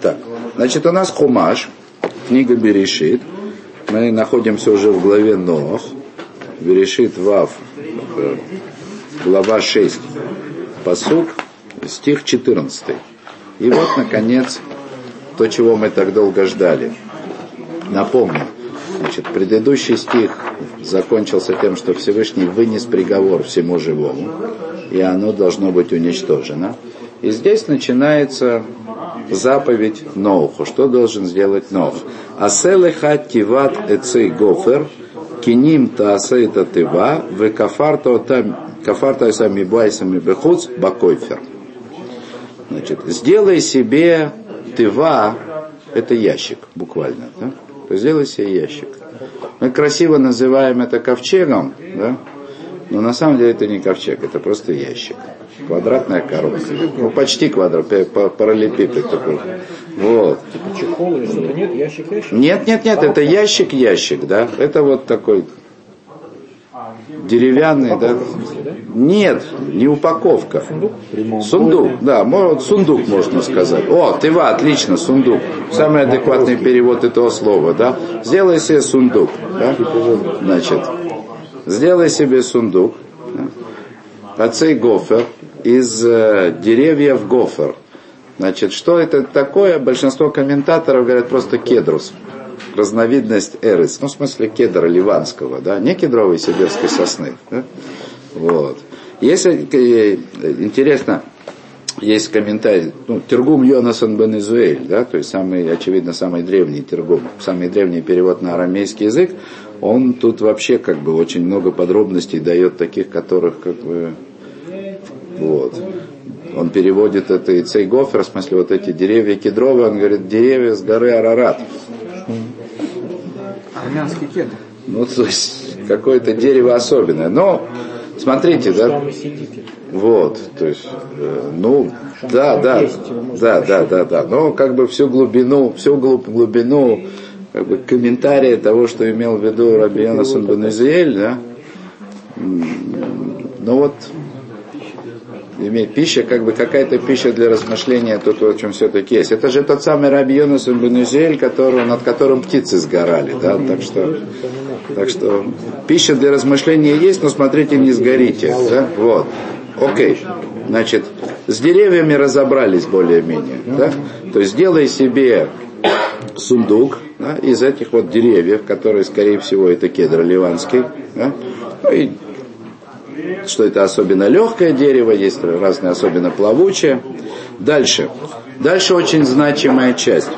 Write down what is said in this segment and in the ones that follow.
Так, значит, у нас Хумаш, книга Берешит. Мы находимся уже в главе Ноах. Берешит Вав, э, глава 6, посук, стих 14. И вот, наконец, то, чего мы так долго ждали. Напомню, значит, предыдущий стих закончился тем, что Всевышний вынес приговор всему живому, и оно должно быть уничтожено. И здесь начинается заповедь Ноуху. Что должен сделать Ноух? Аселеха тиват эцей гофер, киним таасейта тыва, в кафарта кафарта сами байсами бехуц бакойфер. Значит, сделай себе тыва, это ящик, буквально. Да? Сделай себе ящик. Мы красиво называем это ковчегом, да? Но на самом деле это не ковчег, это просто ящик. Квадратная коробка. Ну, почти квадрат, параллелепипед такой. Вот. Чехол или что-то нет? Ящик, ящик? Нет, нет, нет, это ящик, ящик, да. Это вот такой деревянный, да? Нет, не упаковка. Сундук? Сундук, да, вот сундук можно сказать. О, ты ва, отлично, сундук. Самый адекватный перевод этого слова, да? Сделай себе сундук, да? Значит, сделай себе сундук. Отцей гофер из э, деревьев гофер. Значит, что это такое? Большинство комментаторов говорят просто кедрус разновидность эрис, ну, в смысле кедра ливанского, да, не кедровой сибирской сосны. Да? Вот. Если э, интересно, есть комментарий, ну, Тергум Йонасан бен Изуэль, да, то есть самый, очевидно, самый древний Тергум, самый древний перевод на арамейский язык, он тут вообще как бы очень много подробностей дает таких, которых как бы вот. Он переводит это и цейгофер, в смысле вот эти деревья кедровые, он говорит, деревья с горы Арарат. Армянский кедр. Ну, то есть, какое-то дерево особенное. Но, смотрите, да, вот, то есть, э, ну, да, да, да, да, да, да, но как бы всю глубину, всю глубину как бы, комментария того, что имел в виду Раби Йонасон Бенезиэль, да, ну вот, иметь пища, как бы какая-то пища для размышления, то, то, о чем все-таки есть. Это же тот самый Раби Йонас Бенузель, который, над которым птицы сгорали, да, так что, так что пища для размышления есть, но смотрите, не сгорите, да, вот. Окей, значит, с деревьями разобрались более-менее, да, то есть сделай себе сундук да, из этих вот деревьев, которые, скорее всего, это кедр ливанский, да, ну и что это особенно легкое дерево, есть разные особенно плавучие. Дальше. Дальше очень значимая часть.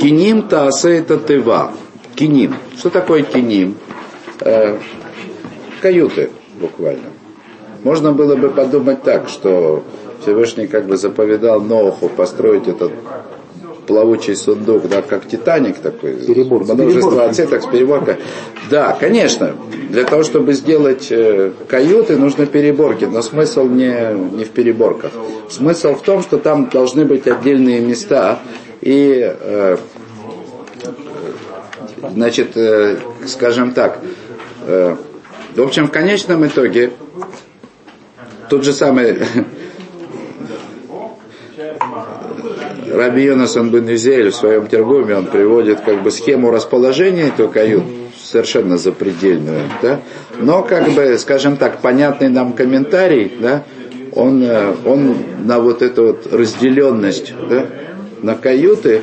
Киним таасе это тыва. Киним. Что такое киним? Э, каюты, буквально. Можно было бы подумать так, что Всевышний как бы заповедал Ноху построить этот плавучий сундук, да, как Титаник такой, Перебор, множество отсеток с переборкой. Да, конечно, для того, чтобы сделать э, каюты, нужны переборки, но смысл не, не в переборках. Смысл в том, что там должны быть отдельные места, и, э, значит, э, скажем так, э, в общем, в конечном итоге, тот же самый Раби Йонасан бен в своем тергоме, он приводит как бы схему расположения этих кают, совершенно запредельную, да? но как бы, скажем так, понятный нам комментарий, да, он, э, он на вот эту вот разделенность да, на каюты,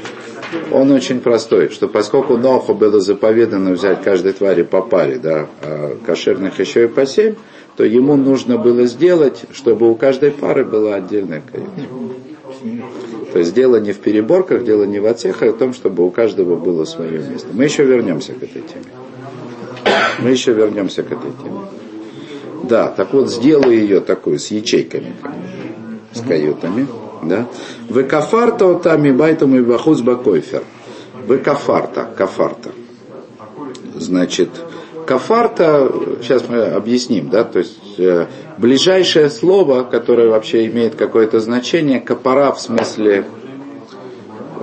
он очень простой, что поскольку Ноху было заповедано взять каждой твари по паре, да, а кошерных еще и по семь, то ему нужно было сделать, чтобы у каждой пары была отдельная каюта. То есть дело не в переборках, дело не в отцехах, а в том, чтобы у каждого было свое место. Мы еще вернемся к этой теме. Мы еще вернемся к этой теме. Да, так вот, сделаю ее такую, с ячейками, с каютами. Да? Векафарта отами байтам и вахуз бакойфер. Векафарта, кафарта. Значит, кафарта, сейчас мы объясним, да, то есть э, ближайшее слово, которое вообще имеет какое-то значение, капара в смысле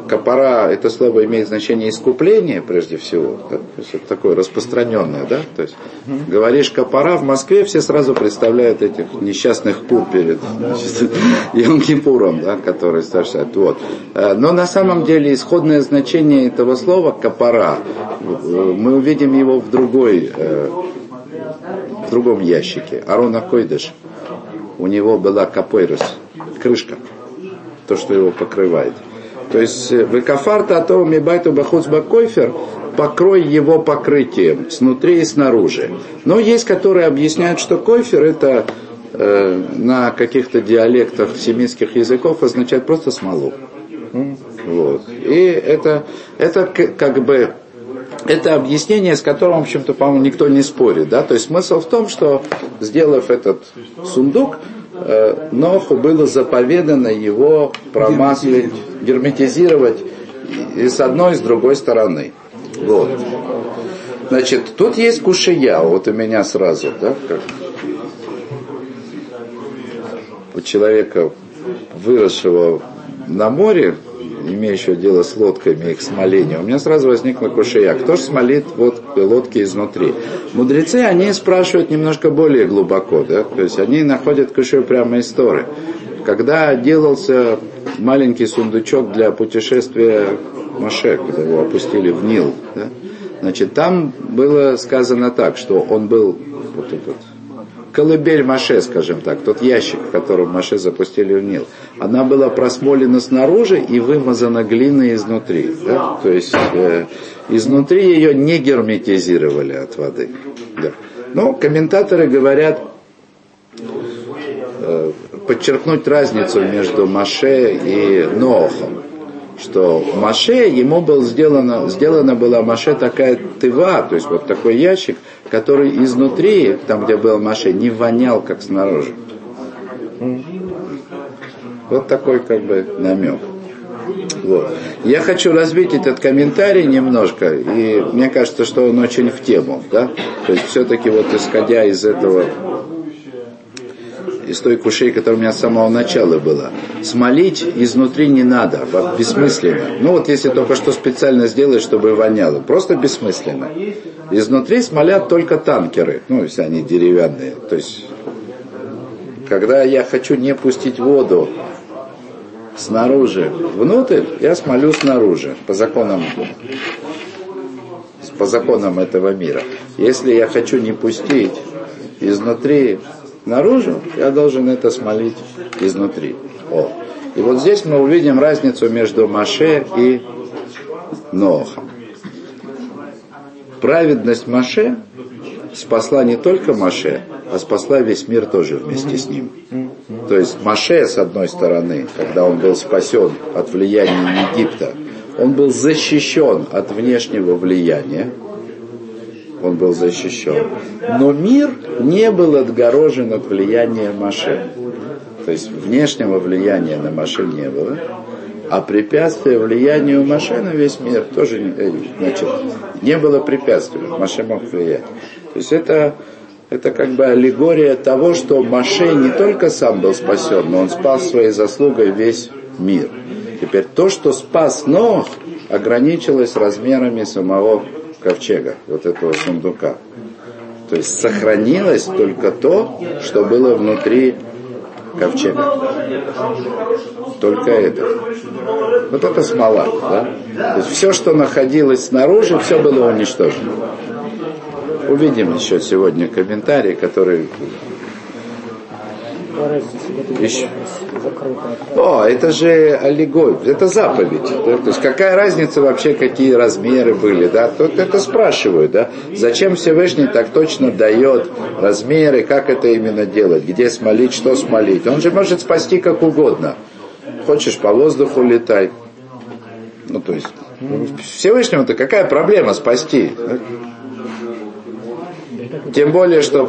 капара, это слово имеет значение искупления прежде всего. Да? То есть это такое распространенное, да? То есть говоришь капара в Москве, все сразу представляют этих несчастных кур перед Йом-Кипуром, да, которые совершают. Вот. Э, но на самом деле исходное значение этого слова капара, мы увидим его в другой, э, в другом ящике. Арона Койдыш. У него была капойрос, крышка, то, что его покрывает. То есть э, векафарта атова мибайту бахуц бакойфер, покрой его покрытием снутри и снаружи. Но есть, которые объясняют, что койфер это э, на каких-то диалектах семитских языков означает просто смолу. Вот. И это, это как бы это объяснение, с которым, в общем-то, по-моему, никто не спорит. Да? То есть смысл в том, что, сделав этот сундук, Ноху было заповедано его промаслить, герметизировать и с одной, и с другой стороны. Вот. Значит, тут есть кушия, вот у меня сразу, да, как у человека, выросшего на море, имеющего дело с лодками, их смолением, у меня сразу возникла кушия. Кто же смолит вот лодки изнутри? Мудрецы, они спрашивают немножко более глубоко, да? то есть они находят кушию прямо из Торы. Когда делался маленький сундучок для путешествия Маше, когда его опустили в Нил, да? значит, там было сказано так, что он был вот этот колыбель Маше, скажем так, тот ящик, в котором Маше запустили в Нил, она была просмолена снаружи и вымазана глиной изнутри. Да? То есть э, изнутри ее не герметизировали от воды. Да. Но комментаторы говорят, э, подчеркнуть разницу между Маше и Ноохом что Маше, ему был сделано, сделана была Маше такая тыва, то есть вот такой ящик, который изнутри, там где был Маше, не вонял, как снаружи. Вот такой как бы намек. Вот. Я хочу развить этот комментарий немножко, и мне кажется, что он очень в тему. Да? То есть все-таки вот исходя из этого из той кушей, которая у меня с самого начала была. Смолить изнутри не надо, бессмысленно. Ну вот если только что специально сделать, чтобы воняло, просто бессмысленно. Изнутри смолят только танкеры, ну если они деревянные. То есть, когда я хочу не пустить воду снаружи внутрь, я смолю снаружи, по законам по законам этого мира. Если я хочу не пустить изнутри наружу, я должен это смолить изнутри. О. И вот здесь мы увидим разницу между Маше и Нохом. Праведность Маше спасла не только Маше, а спасла весь мир тоже вместе с ним. То есть Маше, с одной стороны, когда он был спасен от влияния Египта, он был защищен от внешнего влияния, он был защищен. Но мир не был отгорожен от влияния Маше. То есть внешнего влияния на Маше не было. А препятствия влиянию Маше на весь мир тоже э, значит, не было препятствий. Маше мог влиять. То есть это, это как бы аллегория того, что Маше не только сам был спасен, но он спас своей заслугой весь мир. Теперь то, что спас Нох, ограничилось размерами самого ковчега, вот этого сундука. То есть сохранилось только то, что было внутри ковчега. Только это. Вот это смола. Да? То есть все, что находилось снаружи, все было уничтожено. Увидим еще сегодня комментарий, который О, это же аллегория, это заповедь. Да? То есть какая разница вообще, какие размеры были, да? Тут это спрашивают, да? Зачем Всевышний так точно дает размеры, как это именно делать, где смолить, что смолить? Он же может спасти как угодно. Хочешь по воздуху летай. Ну, то есть, Всевышнему-то какая проблема спасти? Тем более, что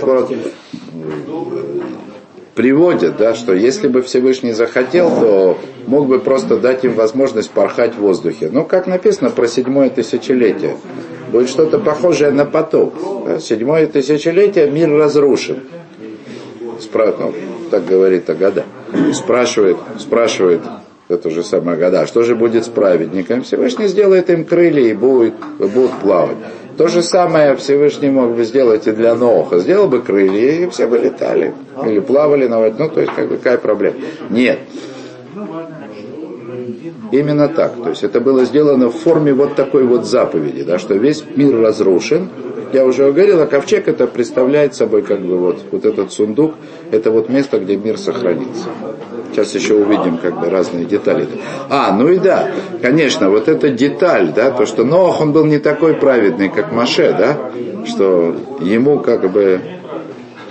приводят, да, что если бы Всевышний захотел, то мог бы просто дать им возможность порхать в воздухе. Ну, как написано про седьмое тысячелетие. Будет что-то похожее на потоп. Да? Седьмое тысячелетие мир разрушен. Спра... Ну, так говорит Агада. Спрашивает, спрашивает это же самое года. Что же будет с праведником? Всевышний сделает им крылья и будет, будут плавать. То же самое Всевышний мог бы сделать и для Ноха. Сделал бы крылья, и все бы летали. Или плавали на воде. Ну, то есть, как, какая проблема? Нет. Именно так. То есть это было сделано в форме вот такой вот заповеди, да, что весь мир разрушен. Я уже говорил, а ковчег это представляет собой как бы вот, вот этот сундук, это вот место, где мир сохранится. Сейчас еще увидим как бы разные детали. А, ну и да, конечно, вот эта деталь, да, то, что Нох, он был не такой праведный, как Маше, да, что ему как бы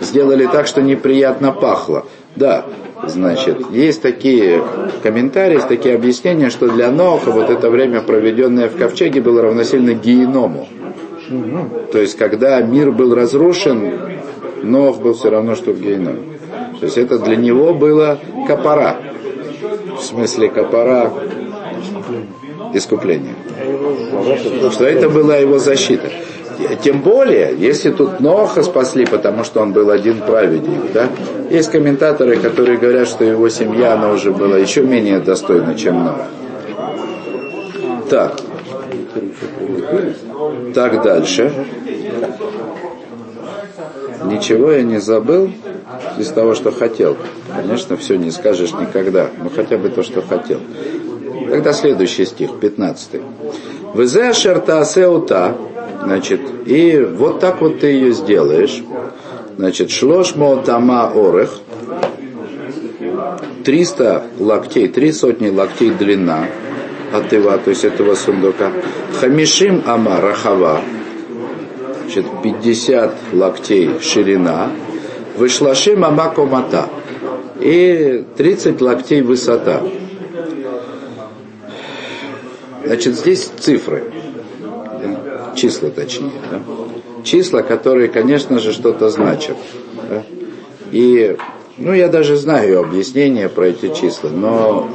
сделали так, что неприятно пахло. Да, Значит, есть такие комментарии, есть такие объяснения, что для Ноха вот это время, проведенное в ковчеге, было равносильно геному. То есть, когда мир был разрушен, Нох был все равно, что в геноме. То есть, это для него было капара. В смысле, капара искупления. Что это была его защита. Тем более, если тут Ноха спасли, потому что он был один праведник, да? Есть комментаторы, которые говорят, что его семья, она уже была еще менее достойна, чем Ноах. Так. Так дальше. Ничего я не забыл из того, что хотел. Конечно, все не скажешь никогда, но хотя бы то, что хотел. Тогда следующий стих, 15. Везе шерта сеута, значит, и вот так вот ты ее сделаешь. Значит, шлош тама орех, 300 локтей, три сотни локтей длина от Ива, то есть этого сундука. Хамишим ама рахава, значит, 50 локтей ширина. Вышлашим ама комата и 30 локтей высота. Значит, здесь цифры, да? числа точнее. Да? Числа, которые, конечно же, что-то значат. Да? И, ну, я даже знаю объяснение про эти числа, но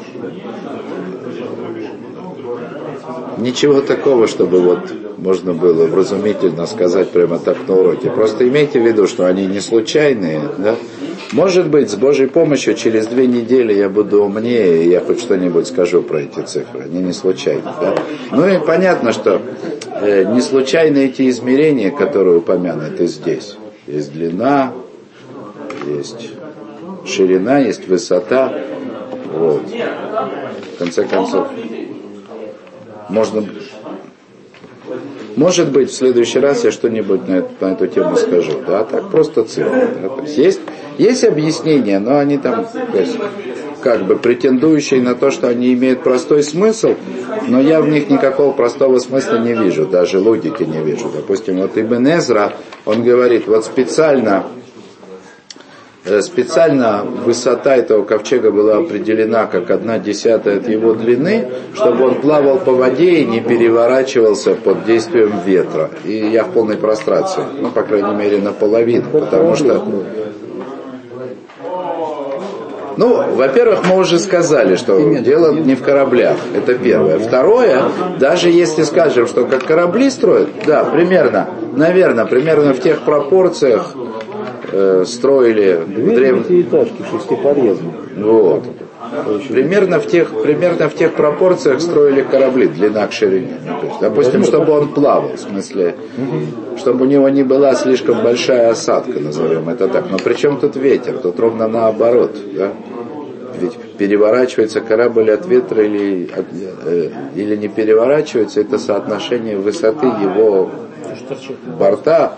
ничего такого, чтобы вот можно было вразумительно сказать прямо так на уроке. Просто имейте в виду, что они не случайные, да? Может быть, с Божьей помощью через две недели я буду умнее, и я хоть что-нибудь скажу про эти цифры. Они не случайны. Да? Ну и понятно, что э, не случайны эти измерения, которые упомянуты здесь. Есть длина, есть ширина, есть высота. Вот. В конце концов, можно может быть, в следующий раз я что-нибудь на, эту, на эту тему скажу. Да, так просто цифры. Да, то есть, есть, есть объяснения, но они там то есть, как бы претендующие на то, что они имеют простой смысл, но я в них никакого простого смысла не вижу, даже логики не вижу. Допустим, вот Ибн Эзра, он говорит, вот специально специально высота этого ковчега была определена как одна десятая от его длины, чтобы он плавал по воде и не переворачивался под действием ветра. И я в полной прострации, ну, по крайней мере, наполовину, потому что... Ну, во-первых, мы уже сказали, что дело не в кораблях. Это первое. Второе, даже если скажем, что как корабли строят, да, примерно, наверное, примерно в тех пропорциях, э, строили Две древ... этажки шестиподъездные. Вот. Примерно в, тех, примерно в тех пропорциях строили корабли, длина к ширине. Ну, то есть, допустим, чтобы он плавал, в смысле, чтобы у него не была слишком большая осадка, назовем это так. Но при чем тут ветер? Тут ровно наоборот. Да? Ведь переворачивается корабль от ветра или, от, э, или не переворачивается, это соотношение высоты его борта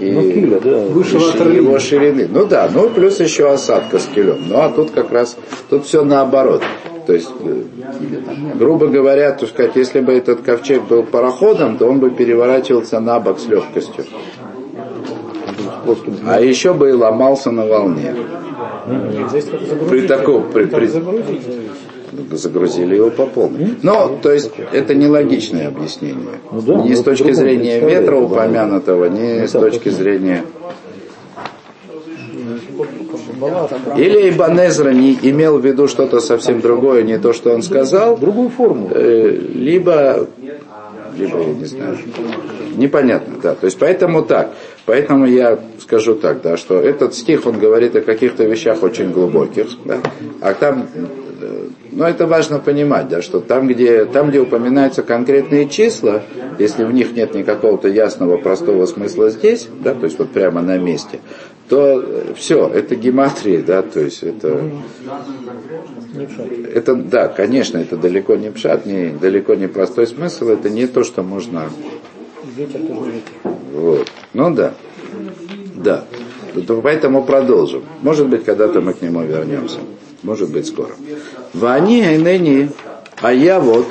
и ну, киля, да. выше его ширины. Ну да, ну плюс еще осадка с килем. Ну а тут как раз, тут все наоборот. То есть, э, грубо говоря, то сказать, если бы этот ковчег был пароходом, то он бы переворачивался на бок с легкостью. А еще бы и ломался на волне. При таком, при, при, загрузили его по полной. Но, то есть, это нелогичное объяснение. Ну, да, ни с точки зрения ветра упомянутого, ни ну, с точки зрения... Или Ибанезра не имел в виду что-то совсем другое, не то, что он сказал. Другую форму. Э, либо, либо, я не знаю, непонятно, да. То есть, поэтому так. Поэтому я скажу так, да, что этот стих, он говорит о каких-то вещах очень глубоких, да, а там но это важно понимать, да, что там где, там, где упоминаются конкретные числа, если в них нет никакого-то ясного, простого смысла здесь, да, то есть вот прямо на месте, то э, все, это гематрия, да, то есть это... Это, да, конечно, это далеко не пшат, не, далеко не простой смысл, это не то, что можно... Вот. Ну да, да. Поэтому продолжим. Может быть, когда-то мы к нему вернемся. Может быть, скоро. Вани айнени, а я вот,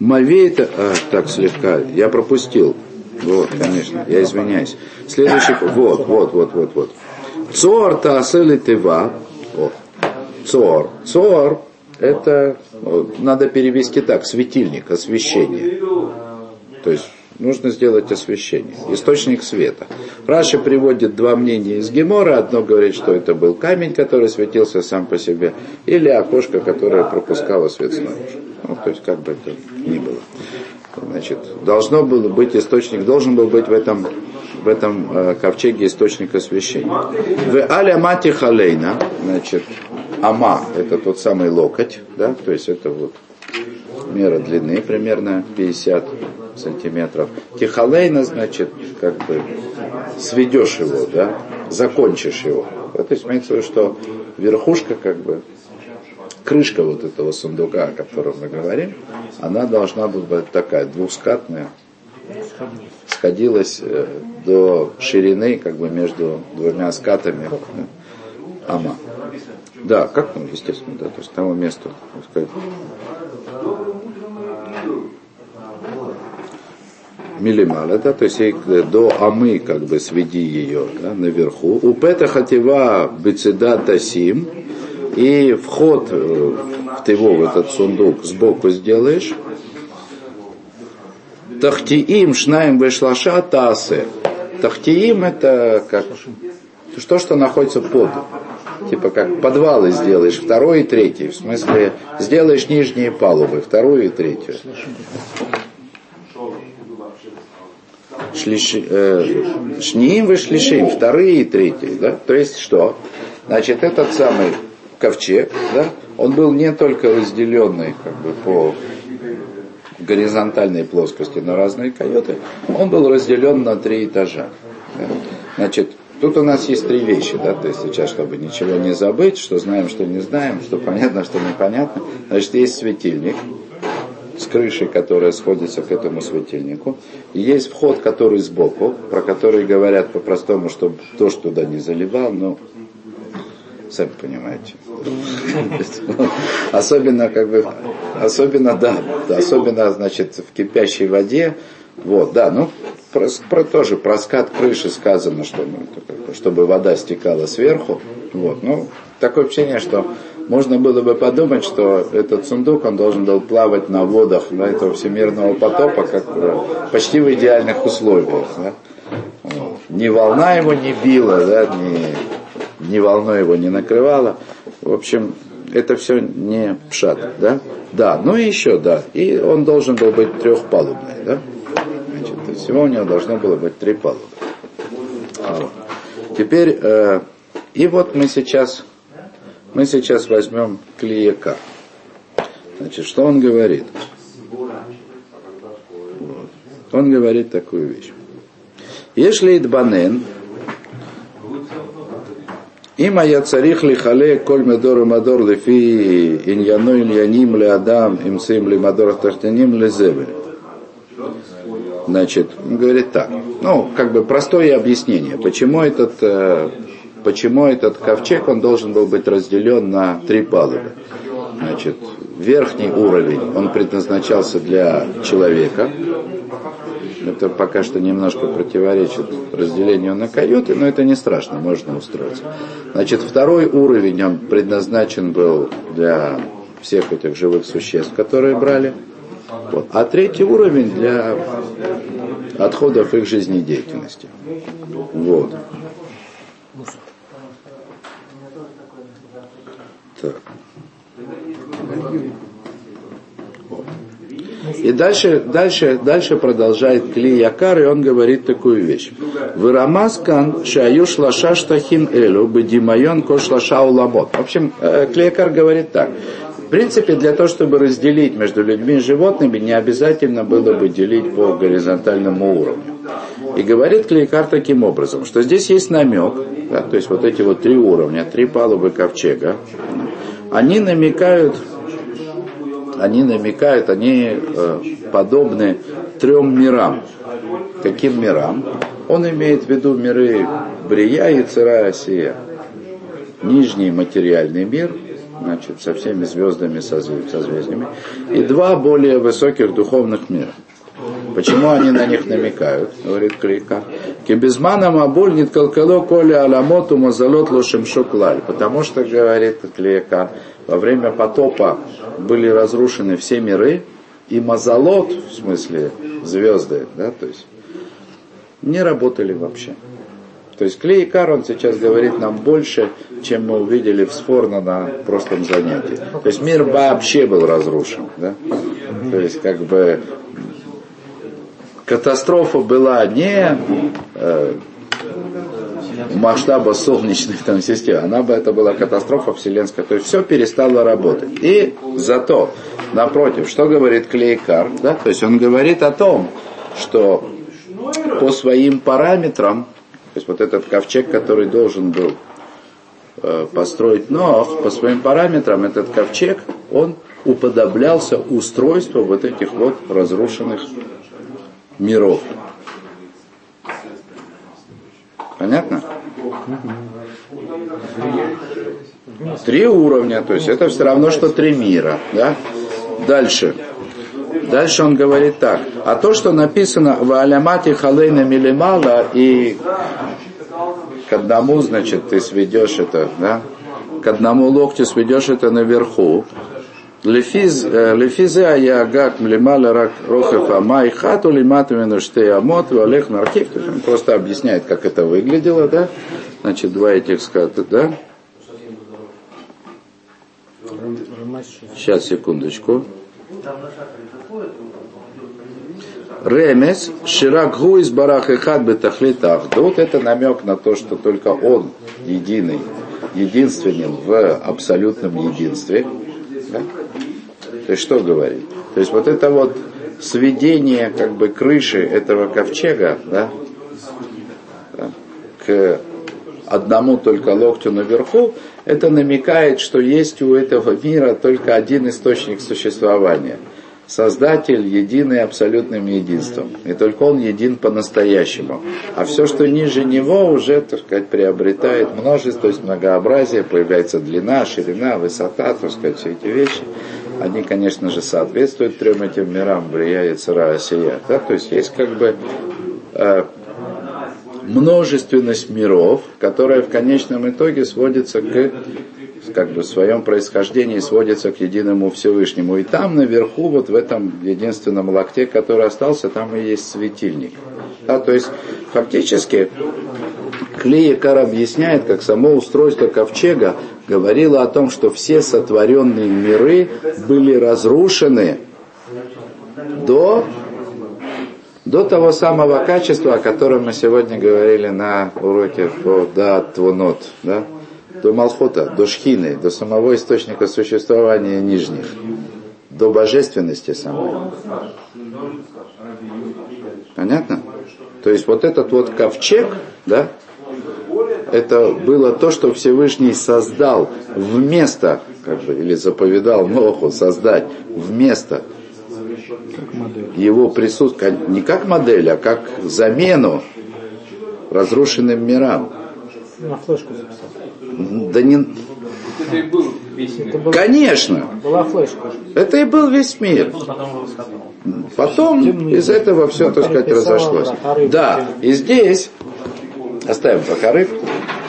мавейта, а, так слегка, я пропустил. Вот, конечно, я извиняюсь. Следующий, вот, вот, вот, вот, вот. Цор таасели тыва. Цор. Цор это надо перевести так, светильник, освещение. То есть нужно сделать освещение, источник света. Раша приводит два мнения из Гемора. Одно говорит, что это был камень, который светился сам по себе, или окошко, которое пропускало свет снаружи. Ну, то есть, как бы это ни было. Значит, должно было быть источник, должен был быть в этом, в этом э, ковчеге источник освещения. В аля мати халейна, значит, ама, это тот самый локоть, да, то есть это вот мера длины примерно 50 сантиметров. Тихалейна, значит, как бы сведешь его, да, закончишь его. То есть имеется в виду, что верхушка, как бы, крышка вот этого сундука, о котором мы говорим, она должна быть такая двускатная, сходилась э, до ширины, как бы между двумя скатами ама. Да, как ну, естественно, да, то есть того места, так сказать, милимала, да, то есть до амы как бы сведи ее да, наверху. У пета хатива бецеда тасим, и вход э, в его в этот сундук сбоку сделаешь. Тахтиим шнаем вышлаша тасе. Тахтиим это как что, что находится под. Типа как подвалы сделаешь, второй и третий. В смысле, сделаешь нижние палубы, вторую и третью шлиши, э, шниим вы шлишим, вторые и третьи, да? То есть что? Значит, этот самый ковчег, да, он был не только разделенный как бы по горизонтальной плоскости на разные койоты, он был разделен на три этажа. Да? Значит, тут у нас есть три вещи, да, то есть сейчас, чтобы ничего не забыть, что знаем, что не знаем, что понятно, что непонятно. Значит, есть светильник, с крышей, которая сходится к этому светильнику. И есть вход, который сбоку, про который говорят по-простому, чтобы дождь туда не заливал, но сами понимаете. Особенно, как бы, особенно, да, особенно, значит, в кипящей воде, вот, да, ну, про, про тоже про скат крыши сказано, что, ну, чтобы вода стекала сверху, вот, ну, такое ощущение, что можно было бы подумать, что этот сундук, он должен был плавать на водах да, этого всемирного потопа, как почти в идеальных условиях. Да. Ни волна его не била, да, ни, ни волной его не накрывала. В общем, это все не пшат, да? Да, ну и еще, да. И он должен был быть трехпалубный, да? Значит, всего у него должно было быть три палубы. А вот. Теперь, э, и вот мы сейчас мы сейчас возьмем клеяка. Значит, что он говорит? Вот. Он говорит такую вещь. Если банен, אם היה צריך לחלק כל מדור ומדור לפי עניינו עניינים לאדם, אם שים למדור התחתנים לזבל. Значит, он говорит так. Ну, как бы простое объяснение. Почему этот э, почему этот ковчег, он должен был быть разделен на три палубы. Значит, верхний уровень, он предназначался для человека. Это пока что немножко противоречит разделению на каюты, но это не страшно, можно устроиться. Значит, второй уровень, он предназначен был для всех этих живых существ, которые брали. Вот. А третий уровень для отходов их жизнедеятельности. Вот. Так. И дальше, дальше, дальше продолжает Кли Якар, и он говорит такую вещь. Вырамаскан шаюш лаша штахин элю бедимайон кош лаша уламот. В общем, э, Кли Якар говорит так. В принципе, для того, чтобы разделить между людьми и животными, не обязательно было бы делить по горизонтальному уровню. И говорит Клейкар таким образом, что здесь есть намек, да, то есть вот эти вот три уровня, три палубы ковчега, они намекают, они намекают, они э, подобны трем мирам. Каким мирам? Он имеет в виду миры Брия и Цира Осия. Нижний материальный мир – значит, со всеми звездами, созвездиями, и два более высоких духовных мира. Почему они на них намекают, говорит Крика. Кибизмана мабуль нит калкало коля аламоту мазалот лошем шоклаль. Потому что, говорит Клейка, во время потопа были разрушены все миры, и мазалот, в смысле звезды, да, то есть, не работали вообще. То есть Клей Кар, он сейчас говорит нам больше, чем мы увидели в Сфорно на прошлом занятии. То есть мир вообще был разрушен. Да? То есть как бы катастрофа была не э, масштаба солнечной там, системы, она бы это была катастрофа вселенская. То есть все перестало работать. И зато, напротив, что говорит Клейкар? Да? То есть он говорит о том, что по своим параметрам есть вот этот ковчег, который должен был э, построить Ноах, по своим параметрам этот ковчег, он уподоблялся устройству вот этих вот разрушенных миров. Понятно? Три уровня, то есть это все равно, что три мира. Да? Дальше. Дальше он говорит так. А то, что написано в Алямате Халейна Милимала и к одному, значит, ты сведешь это, да? К одному локтю сведешь это наверху. Лефизе аягак млималя рак рохев амай хату амот валех наркив. Он просто объясняет, как это выглядело, да? Значит, два этих ската, да? Сейчас, секундочку. Ремес, Ширакгу из Барах и Хад Бетахлит Ахдут, это намек на то, что только он единый, единственен в абсолютном единстве. Да? То есть что говорит? То есть вот это вот сведение как бы крыши этого ковчега да, да, к одному только локтю наверху, это намекает, что есть у этого мира только один источник существования – Создатель единый абсолютным единством. И только Он един по-настоящему. А все, что ниже Него, уже, так сказать, приобретает множество, то есть многообразие, появляется длина, ширина, высота, так сказать, все эти вещи. Они, конечно же, соответствуют трем этим мирам, Брия, Цара, Осия. Да? То есть есть как бы э, множественность миров, которая в конечном итоге сводится к как бы в своем происхождении сводится к единому Всевышнему. И там наверху, вот в этом единственном лакте, который остался, там и есть светильник. Да, то есть фактически Клеекар объясняет, как само устройство ковчега говорило о том, что все сотворенные миры были разрушены до, до того самого качества, о котором мы сегодня говорили на уроке по Дат Твунот. Да? до Малхота, до Шхины, до самого источника существования нижних, до божественности самой. Понятно? То есть вот этот вот ковчег, да, это было то, что Всевышний создал вместо, как бы, или заповедал Ноху создать вместо его присутствия, не как модель, а как замену разрушенным мирам. На флешку записал. Да не... Это и был весь мир. Конечно. Была флешка. Это и был весь мир. Потом из этого все, так сказать, разошлось. Да, и здесь оставим пока рыб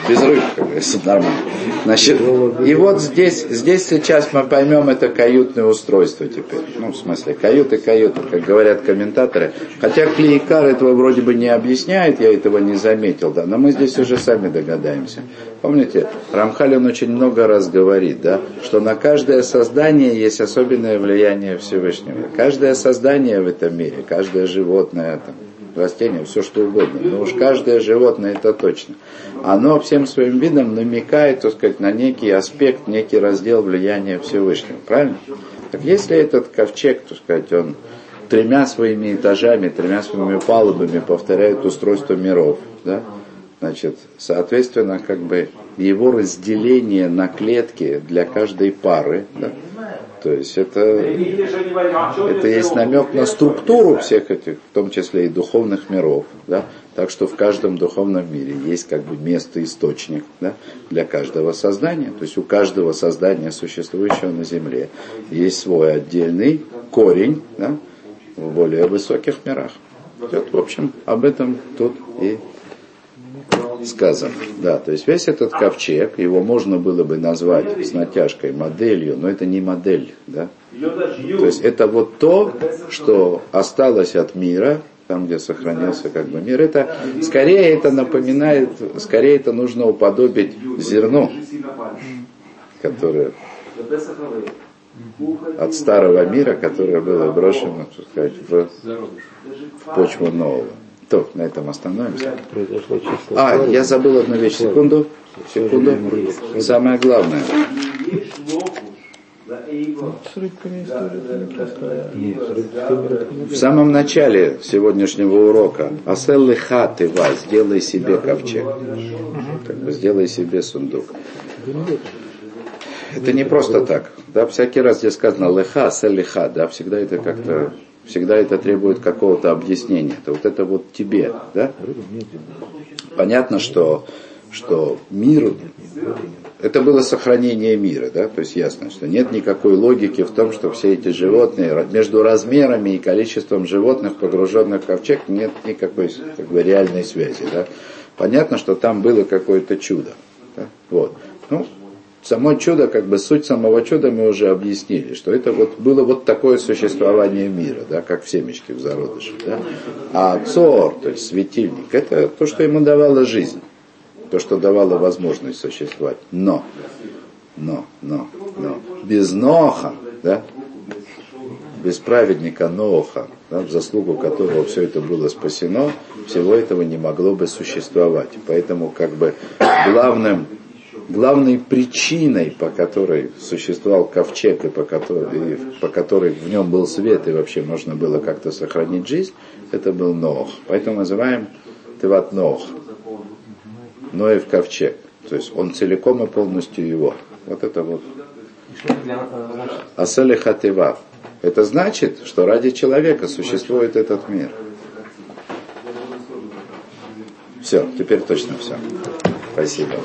без рыб, как говорится, нормально. Значит, и вот здесь, здесь сейчас мы поймем это каютное устройство теперь. Ну, в смысле, каюты, каюты, как говорят комментаторы. Хотя Клейкар этого вроде бы не объясняет, я этого не заметил, да, но мы здесь уже сами догадаемся. Помните, Рамхаль очень много раз говорит, да, что на каждое создание есть особенное влияние Всевышнего. Каждое создание в этом мире, каждое животное, там, растение, все что угодно. Но уж каждое животное это точно. Оно всем своим видом намекает, так сказать, на некий аспект, некий раздел влияния Всевышнего. Правильно? Так если этот ковчег, так сказать, он тремя своими этажами, тремя своими палубами повторяет устройство миров, да, значит, соответственно, как бы его разделение на клетки для каждой пары, да, то есть это, это есть намек на структуру всех этих, в том числе и духовных миров. Да? Так что в каждом духовном мире есть как бы место, источник да, для каждого создания. То есть у каждого создания, существующего на Земле, есть свой отдельный корень да, в более высоких мирах. Вот, в общем, об этом тут и сказано. Да, то есть весь этот ковчег, его можно было бы назвать с натяжкой моделью, но это не модель. Да? То есть это вот то, что осталось от мира, там, где сохранился как бы мир. Это, скорее это напоминает, скорее это нужно уподобить зерну, которое от старого мира, которое было брошено, так сказать, в, почву нового. То, на этом остановимся. А, я забыл одну вещь. Секунду. Секунду. Самое главное. В самом начале сегодняшнего урока Аселлы хаты вас, сделай себе ковчег. Как бы сделай себе сундук. Это не просто так. Да, всякий раз, где сказано леха, селиха, да, всегда это как-то всегда это требует какого-то объяснения. Это вот это вот тебе, да? Понятно, что, что мир, это было сохранение мира, да, то есть ясно, что нет никакой логики в том, что все эти животные, между размерами и количеством животных, погруженных в ковчег, нет никакой как бы, реальной связи, да. Понятно, что там было какое-то чудо, да? вот. Ну, само чудо, как бы суть самого чуда мы уже объяснили, что это вот было вот такое существование мира, да, как в семечке в зародыше. Да? А цор, то есть светильник, это то, что ему давало жизнь, то, что давало возможность существовать. Но, но, но, но, без Ноха, да, без праведника Ноха, да, в заслугу которого все это было спасено, всего этого не могло бы существовать. Поэтому как бы главным главной причиной, по которой существовал ковчег и по которой, и по которой в нем был свет и вообще можно было как-то сохранить жизнь, это был Нох. Поэтому называем Теват Нох. Ноев ковчег. То есть он целиком и полностью его. Вот это вот. Аселиха Тевав. Это значит, что ради человека существует этот мир. Все, теперь точно все. Спасибо.